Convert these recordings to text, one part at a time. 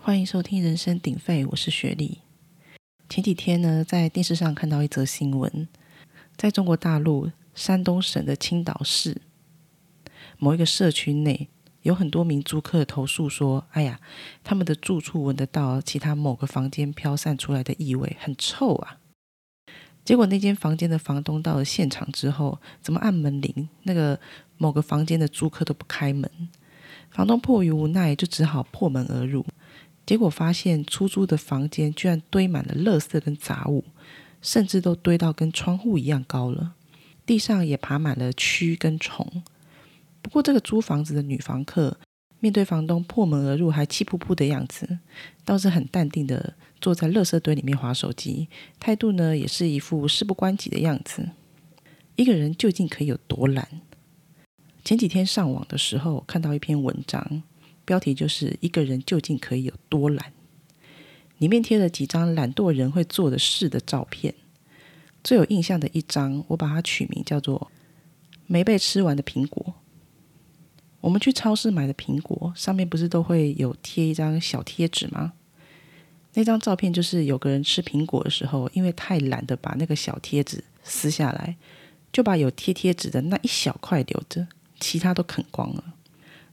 欢迎收听《人声鼎沸》，我是雪莉。前几天呢，在电视上看到一则新闻，在中国大陆山东省的青岛市某一个社区内，有很多名租客投诉说：“哎呀，他们的住处闻得到其他某个房间飘散出来的异味，很臭啊！”结果那间房间的房东到了现场之后，怎么按门铃，那个某个房间的租客都不开门。房东迫于无奈，就只好破门而入。结果发现出租的房间居然堆满了垃圾跟杂物，甚至都堆到跟窗户一样高了。地上也爬满了蛆跟虫。不过这个租房子的女房客面对房东破门而入还气扑扑的样子，倒是很淡定的坐在垃圾堆里面划手机，态度呢也是一副事不关己的样子。一个人究竟可以有多懒？前几天上网的时候看到一篇文章。标题就是一个人究竟可以有多懒？里面贴了几张懒惰人会做的事的照片。最有印象的一张，我把它取名叫做“没被吃完的苹果”。我们去超市买的苹果，上面不是都会有贴一张小贴纸吗？那张照片就是有个人吃苹果的时候，因为太懒得把那个小贴纸撕下来，就把有贴贴纸的那一小块留着，其他都啃光了。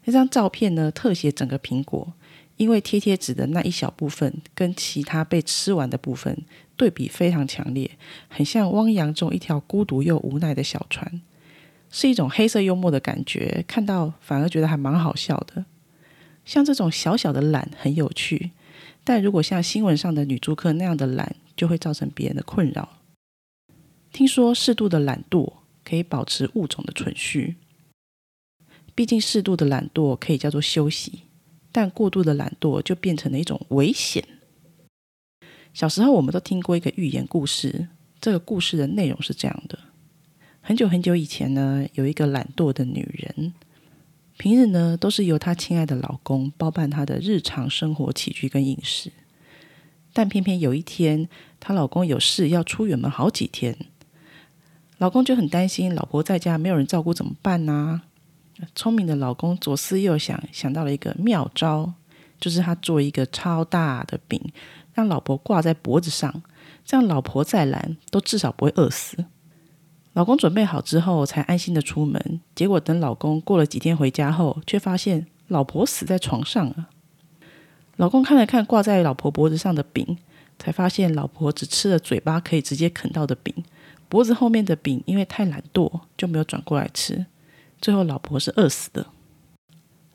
那张照片呢？特写整个苹果，因为贴贴纸的那一小部分跟其他被吃完的部分对比非常强烈，很像汪洋中一条孤独又无奈的小船，是一种黑色幽默的感觉。看到反而觉得还蛮好笑的。像这种小小的懒很有趣，但如果像新闻上的女租客那样的懒，就会造成别人的困扰。听说适度的懒惰可以保持物种的存续。毕竟适度的懒惰可以叫做休息，但过度的懒惰就变成了一种危险。小时候我们都听过一个寓言故事，这个故事的内容是这样的：很久很久以前呢，有一个懒惰的女人，平日呢都是由她亲爱的老公包办她的日常生活起居跟饮食，但偏偏有一天，她老公有事要出远门好几天，老公就很担心老婆在家没有人照顾怎么办呢？聪明的老公左思右想，想到了一个妙招，就是他做一个超大的饼，让老婆挂在脖子上，这样老婆再懒都至少不会饿死。老公准备好之后，才安心的出门。结果等老公过了几天回家后，却发现老婆死在床上了。老公看了看挂在老婆脖子上的饼，才发现老婆只吃了嘴巴可以直接啃到的饼，脖子后面的饼因为太懒惰，就没有转过来吃。最后，老婆是饿死的。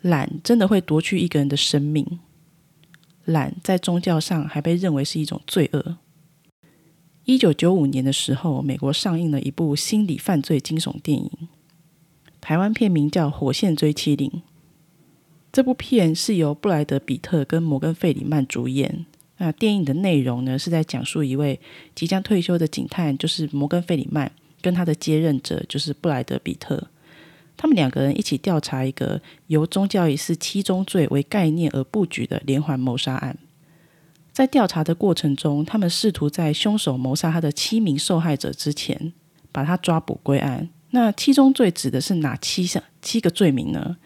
懒真的会夺去一个人的生命。懒在宗教上还被认为是一种罪恶。一九九五年的时候，美国上映了一部心理犯罪惊悚电影，台湾片名叫《火线追妻令》。这部片是由布莱德比特跟摩根费里曼主演。那电影的内容呢，是在讲述一位即将退休的警探，就是摩根费里曼，跟他的接任者，就是布莱德比特。他们两个人一起调查一个由宗教仪式七宗罪为概念而布局的连环谋杀案。在调查的过程中，他们试图在凶手谋杀他的七名受害者之前，把他抓捕归案。那七宗罪指的是哪七项七个罪名呢？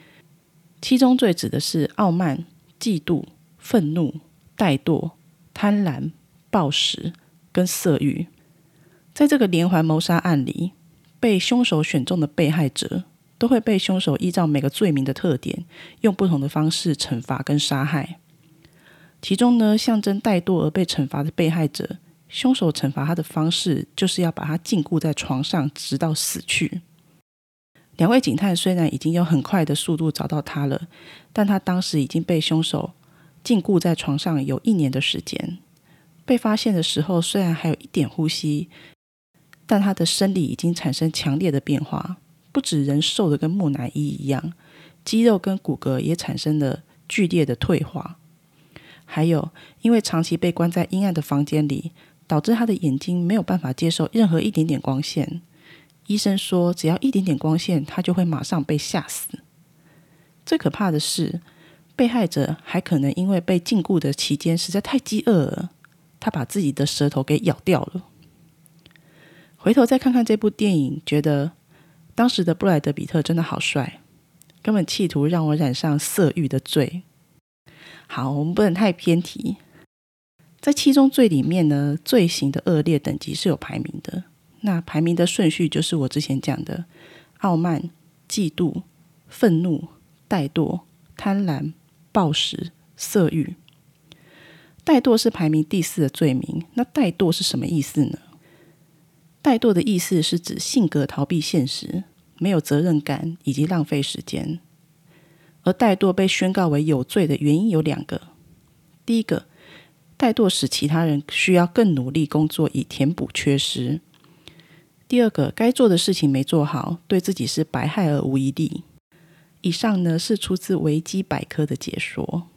七宗罪指的是傲慢、嫉妒、愤怒、怠惰、贪婪、暴食跟色欲。在这个连环谋杀案里，被凶手选中的被害者。都会被凶手依照每个罪名的特点，用不同的方式惩罚跟杀害。其中呢，象征怠惰而被惩罚的被害者，凶手惩罚他的方式就是要把他禁锢在床上，直到死去。两位警探虽然已经有很快的速度找到他了，但他当时已经被凶手禁锢在床上有一年的时间。被发现的时候，虽然还有一点呼吸，但他的生理已经产生强烈的变化。不止人瘦的跟木乃伊一样，肌肉跟骨骼也产生了剧烈的退化。还有，因为长期被关在阴暗的房间里，导致他的眼睛没有办法接受任何一点点光线。医生说，只要一点点光线，他就会马上被吓死。最可怕的是，被害者还可能因为被禁锢的期间实在太饥饿了，他把自己的舌头给咬掉了。回头再看看这部电影，觉得。当时的布莱德比特真的好帅，根本企图让我染上色欲的罪。好，我们不能太偏题。在七宗罪里面呢，罪行的恶劣等级是有排名的。那排名的顺序就是我之前讲的：傲慢、嫉妒、愤怒、怠惰、贪婪、暴食、色欲。怠惰是排名第四的罪名。那怠惰是什么意思呢？怠惰的意思是指性格逃避现实、没有责任感以及浪费时间。而怠惰被宣告为有罪的原因有两个：第一个，怠惰使其他人需要更努力工作以填补缺失；第二个，该做的事情没做好，对自己是百害而无一利。以上呢是出自维基百科的解说。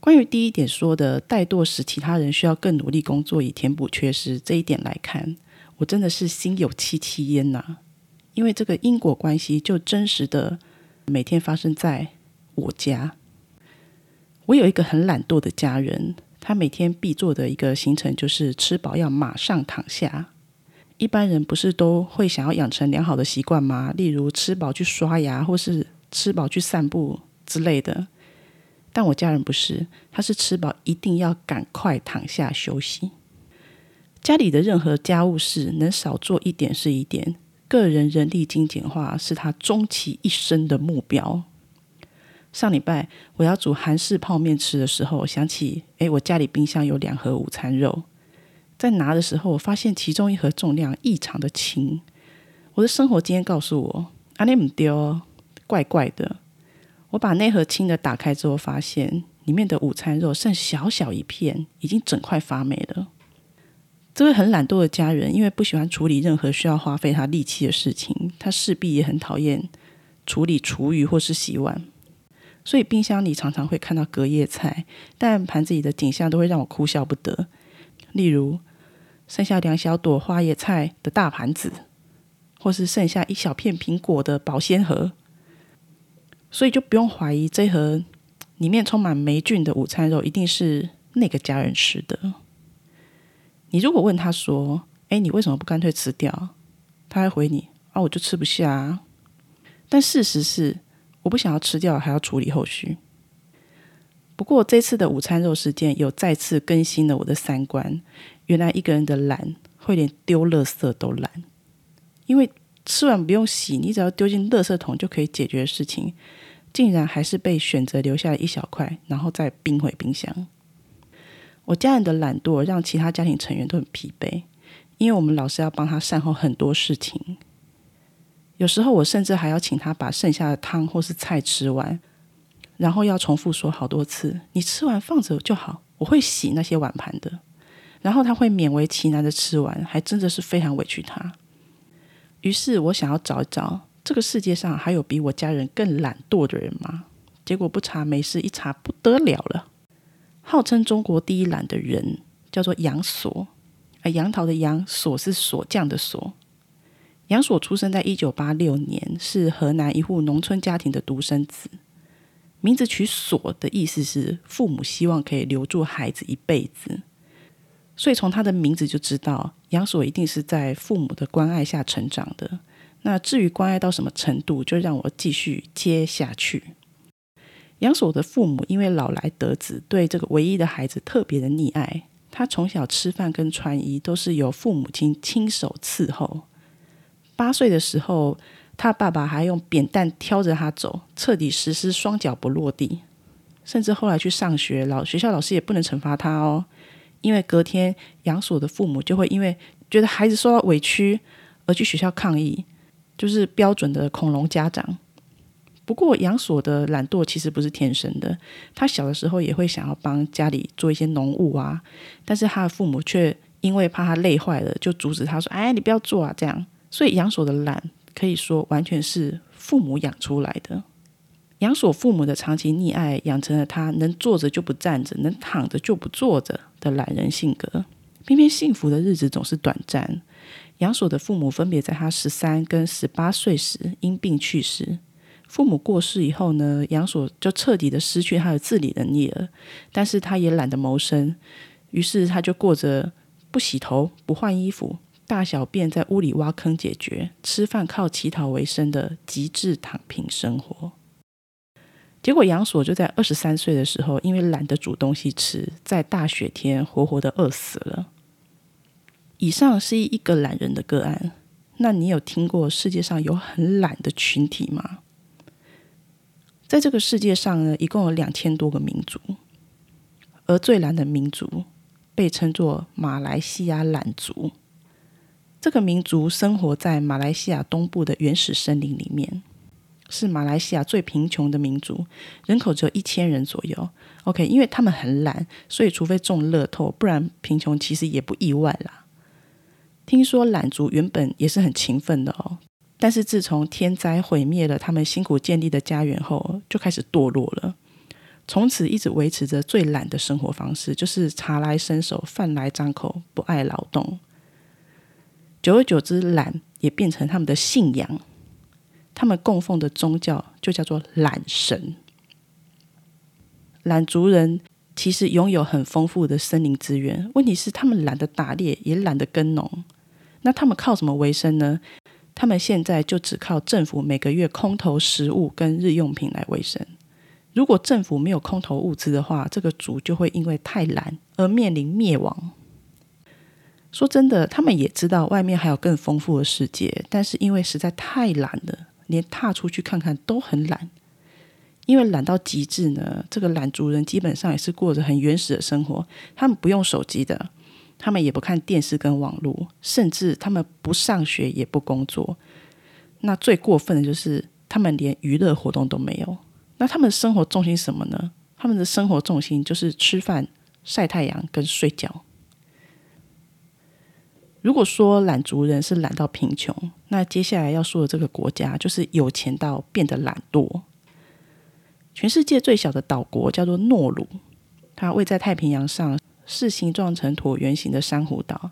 关于第一点说的怠惰使其他人需要更努力工作以填补缺失这一点来看。我真的是心有戚戚焉呐，因为这个因果关系就真实的每天发生在我家。我有一个很懒惰的家人，他每天必做的一个行程就是吃饱要马上躺下。一般人不是都会想要养成良好的习惯吗？例如吃饱去刷牙，或是吃饱去散步之类的。但我家人不是，他是吃饱一定要赶快躺下休息。家里的任何家务事能少做一点是一点，个人人力精简化是他终其一生的目标。上礼拜我要煮韩式泡面吃的时候，想起诶，我家里冰箱有两盒午餐肉，在拿的时候，我发现其中一盒重量异常的轻。我的生活经验告诉我，阿尼姆丢，怪怪的。我把那盒轻的打开之后，发现里面的午餐肉剩小小一片，已经整块发霉了。这位很懒惰的家人，因为不喜欢处理任何需要花费他力气的事情，他势必也很讨厌处理厨余或是洗碗，所以冰箱里常常会看到隔夜菜，但盘子里的景象都会让我哭笑不得。例如，剩下两小朵花椰菜的大盘子，或是剩下一小片苹果的保鲜盒，所以就不用怀疑这盒里面充满霉菌的午餐肉一定是那个家人吃的。你如果问他说：“哎，你为什么不干脆吃掉？”他还回你：“啊，我就吃不下。”但事实是，我不想要吃掉，还要处理后续。不过这次的午餐肉事件有再次更新了我的三观。原来一个人的懒会连丢垃圾都懒，因为吃完不用洗，你只要丢进垃圾桶就可以解决的事情，竟然还是被选择留下了一小块，然后再冰回冰箱。我家人的懒惰让其他家庭成员都很疲惫，因为我们老是要帮他善后很多事情。有时候我甚至还要请他把剩下的汤或是菜吃完，然后要重复说好多次：“你吃完放着就好，我会洗那些碗盘的。”然后他会勉为其难的吃完，还真的是非常委屈他。于是我想要找一找这个世界上还有比我家人更懒惰的人吗？结果不查没事，一查不得了了。号称中国第一懒的人叫做杨锁，而杨桃的杨锁是锁匠的锁。杨锁出生在一九八六年，是河南一户农村家庭的独生子。名字取锁的意思是父母希望可以留住孩子一辈子，所以从他的名字就知道杨锁一定是在父母的关爱下成长的。那至于关爱到什么程度，就让我继续接下去。杨锁的父母因为老来得子，对这个唯一的孩子特别的溺爱。他从小吃饭跟穿衣都是由父母亲亲手伺候。八岁的时候，他爸爸还用扁担挑着他走，彻底实施双脚不落地。甚至后来去上学，老学校老师也不能惩罚他哦，因为隔天杨锁的父母就会因为觉得孩子受到委屈而去学校抗议，就是标准的恐龙家长。不过杨锁的懒惰其实不是天生的，他小的时候也会想要帮家里做一些农务啊，但是他的父母却因为怕他累坏了，就阻止他说：“哎，你不要做啊！”这样，所以杨锁的懒可以说完全是父母养出来的。杨锁父母的长期溺爱，养成了他能坐着就不站着，能躺着就不坐着的懒人性格。偏偏幸福的日子总是短暂。杨锁的父母分别在他十三跟十八岁时因病去世。父母过世以后呢，杨锁就彻底的失去他的自理能力了。但是他也懒得谋生，于是他就过着不洗头、不换衣服、大小便在屋里挖坑解决、吃饭靠乞讨为生的极致躺平生活。结果杨所就在二十三岁的时候，因为懒得煮东西吃，在大雪天活活的饿死了。以上是一个懒人的个案。那你有听过世界上有很懒的群体吗？在这个世界上呢，一共有两千多个民族，而最懒的民族被称作马来西亚懒族。这个民族生活在马来西亚东部的原始森林里面。是马来西亚最贫穷的民族，人口只有一千人左右。OK，因为他们很懒，所以除非中乐透，不然贫穷其实也不意外啦。听说懒族原本也是很勤奋的哦，但是自从天灾毁灭了他们辛苦建立的家园后，就开始堕落了。从此一直维持着最懒的生活方式，就是茶来伸手，饭来张口，不爱劳动。久而久之，懒也变成他们的信仰。他们供奉的宗教就叫做懒神。懒族人其实拥有很丰富的森林资源，问题是他们懒得打猎，也懒得耕农。那他们靠什么为生呢？他们现在就只靠政府每个月空投食物跟日用品来维生。如果政府没有空投物资的话，这个族就会因为太懒而面临灭亡。说真的，他们也知道外面还有更丰富的世界，但是因为实在太懒了。连踏出去看看都很懒，因为懒到极致呢。这个懒族人基本上也是过着很原始的生活，他们不用手机的，他们也不看电视跟网络，甚至他们不上学也不工作。那最过分的就是他们连娱乐活动都没有。那他们的生活重心什么呢？他们的生活重心就是吃饭、晒太阳跟睡觉。如果说懒族人是懒到贫穷，那接下来要说的这个国家就是有钱到变得懒惰。全世界最小的岛国叫做诺鲁，它位在太平洋上，是形状呈椭圆形的珊瑚岛，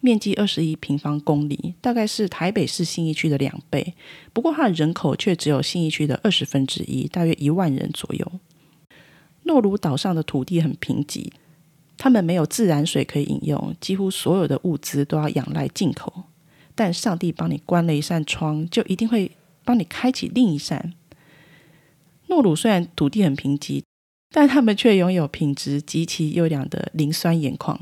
面积二十一平方公里，大概是台北市信义区的两倍。不过它的人口却只有信义区的二十分之一，大约一万人左右。诺鲁岛上的土地很贫瘠。他们没有自然水可以饮用，几乎所有的物资都要仰赖进口。但上帝帮你关了一扇窗，就一定会帮你开启另一扇。诺鲁虽然土地很贫瘠，但他们却拥有品质极其优良的磷酸盐矿。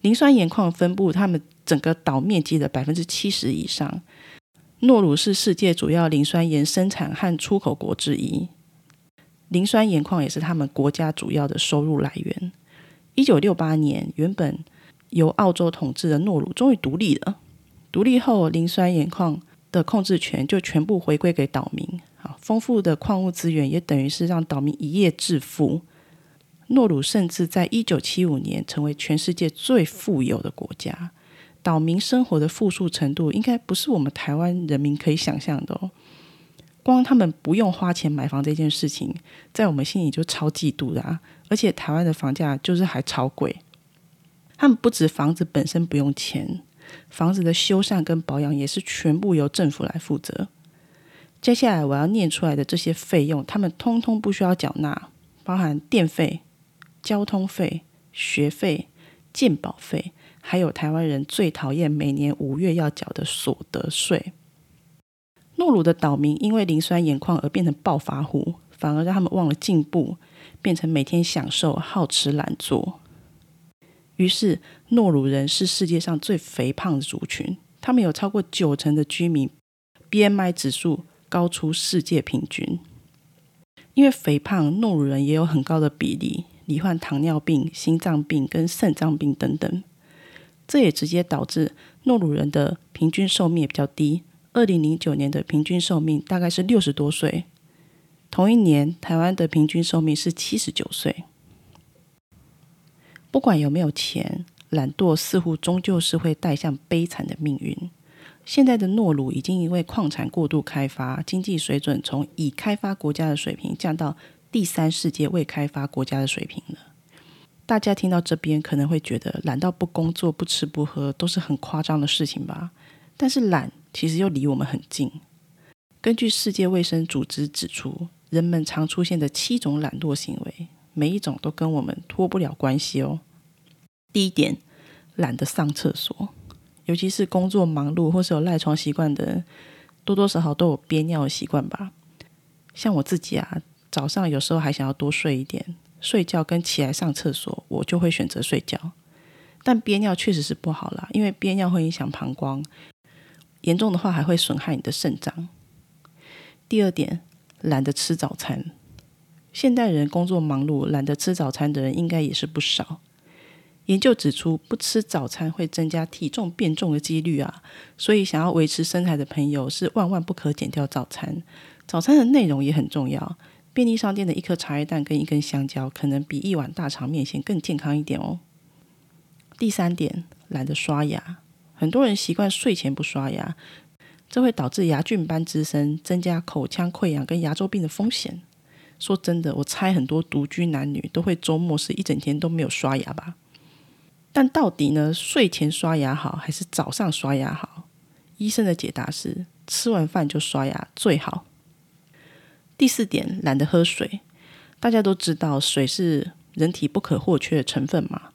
磷酸盐矿分布他们整个岛面积的百分之七十以上。诺鲁是世界主要磷酸盐生产和出口国之一，磷酸盐矿也是他们国家主要的收入来源。一九六八年，原本由澳洲统治的诺鲁终于独立了。独立后，磷酸盐矿的控制权就全部回归给岛民。啊，丰富的矿物资源也等于是让岛民一夜致富。诺鲁甚至在一九七五年成为全世界最富有的国家。岛民生活的富庶程度，应该不是我们台湾人民可以想象的哦。光他们不用花钱买房这件事情，在我们心里就超嫉妒的啊！而且台湾的房价就是还超贵。他们不止房子本身不用钱，房子的修缮跟保养也是全部由政府来负责。接下来我要念出来的这些费用，他们通通不需要缴纳，包含电费、交通费、学费、健保费，还有台湾人最讨厌每年五月要缴的所得税。诺鲁的岛民因为磷酸盐矿而变成暴发户，反而让他们忘了进步，变成每天享受、好吃懒做。于是，诺鲁人是世界上最肥胖的族群，他们有超过九成的居民 BMI 指数高出世界平均。因为肥胖，诺鲁人也有很高的比例罹患糖尿病、心脏病跟肾脏病等等。这也直接导致诺鲁人的平均寿命也比较低。二零零九年的平均寿命大概是六十多岁，同一年台湾的平均寿命是七十九岁。不管有没有钱，懒惰似乎终究是会带向悲惨的命运。现在的诺鲁已经因为矿产过度开发，经济水准从已开发国家的水平降到第三世界未开发国家的水平了。大家听到这边可能会觉得，懒到不工作、不吃不喝都是很夸张的事情吧？但是懒。其实又离我们很近。根据世界卫生组织指出，人们常出现的七种懒惰行为，每一种都跟我们脱不了关系哦。第一点，懒得上厕所，尤其是工作忙碌或是有赖床习惯的人，多多少少都有憋尿的习惯吧。像我自己啊，早上有时候还想要多睡一点，睡觉跟起来上厕所，我就会选择睡觉。但憋尿确实是不好啦，因为憋尿会影响膀胱，严重的话还会损害你的肾脏。第二点，懒得吃早餐。现代人工作忙碌，懒得吃早餐的人应该也是不少。研究指出，不吃早餐会增加体重变重的几率啊！所以，想要维持身材的朋友是万万不可减掉早餐。早餐的内容也很重要。便利商店的一颗茶叶蛋跟一根香蕉，可能比一碗大肠面线更健康一点哦。第三点，懒得刷牙。很多人习惯睡前不刷牙，这会导致牙菌斑滋生，增加口腔溃疡跟牙周病的风险。说真的，我猜很多独居男女都会周末是一整天都没有刷牙吧。但到底呢？睡前刷牙好还是早上刷牙好？医生的解答是：吃完饭就刷牙最好。第四点，懒得喝水。大家都知道，水是人体不可或缺的成分嘛。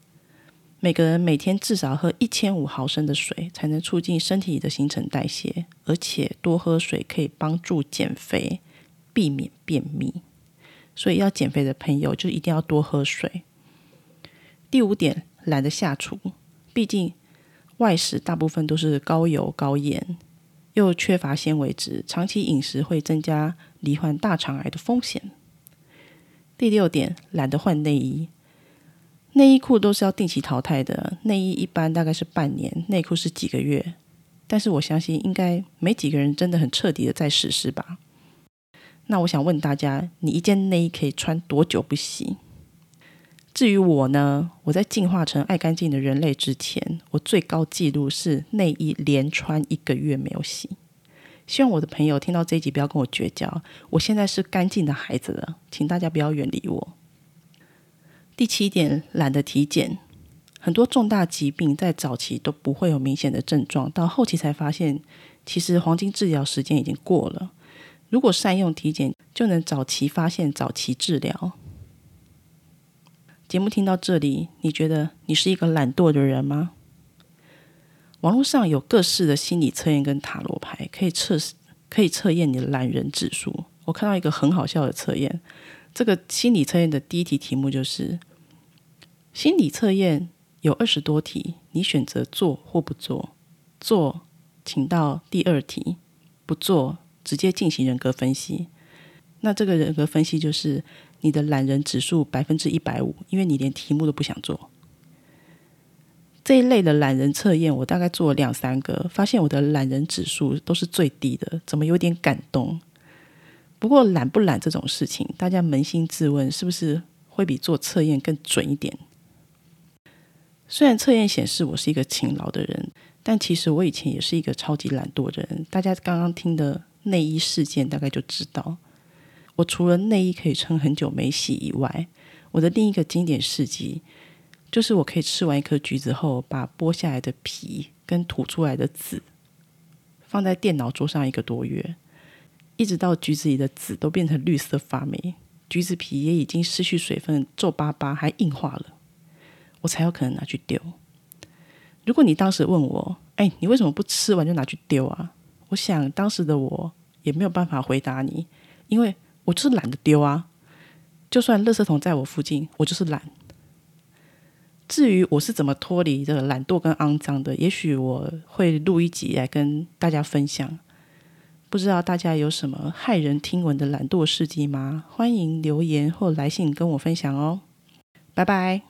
每个人每天至少喝一千五毫升的水，才能促进身体的新陈代谢。而且多喝水可以帮助减肥，避免便秘。所以要减肥的朋友就一定要多喝水。第五点。懒得下厨，毕竟外食大部分都是高油高盐，又缺乏纤维质，长期饮食会增加罹患大肠癌的风险。第六点，懒得换内衣，内衣裤都是要定期淘汰的，内衣一般大概是半年，内裤是几个月。但是我相信，应该没几个人真的很彻底的在实施吧。那我想问大家，你一件内衣可以穿多久不洗？至于我呢，我在进化成爱干净的人类之前，我最高纪录是内衣连穿一个月没有洗。希望我的朋友听到这一集不要跟我绝交。我现在是干净的孩子了，请大家不要远离我。第七点，懒得体检。很多重大疾病在早期都不会有明显的症状，到后期才发现，其实黄金治疗时间已经过了。如果善用体检，就能早期发现、早期治疗。节目听到这里，你觉得你是一个懒惰的人吗？网络上有各式的心理测验跟塔罗牌，可以测，可以测验你的懒人指数。我看到一个很好笑的测验，这个心理测验的第一题题目就是：心理测验有二十多题，你选择做或不做。做，请到第二题；不做，直接进行人格分析。那这个人格分析就是。你的懒人指数百分之一百五，因为你连题目都不想做。这一类的懒人测验，我大概做了两三个，发现我的懒人指数都是最低的，怎么有点感动？不过懒不懒这种事情，大家扪心自问，是不是会比做测验更准一点？虽然测验显示我是一个勤劳的人，但其实我以前也是一个超级懒惰的人。大家刚刚听的内衣事件，大概就知道。我除了内衣可以撑很久没洗以外，我的另一个经典事迹就是我可以吃完一颗橘子后，把剥下来的皮跟吐出来的籽放在电脑桌上一个多月，一直到橘子里的籽都变成绿色发霉，橘子皮也已经失去水分，皱巴巴还硬化了，我才有可能拿去丢。如果你当时问我，哎，你为什么不吃完就拿去丢啊？我想当时的我也没有办法回答你，因为。我就是懒得丢啊，就算垃圾桶在我附近，我就是懒。至于我是怎么脱离这个懒惰跟肮脏的，也许我会录一集来跟大家分享。不知道大家有什么骇人听闻的懒惰事迹吗？欢迎留言或来信跟我分享哦。拜拜。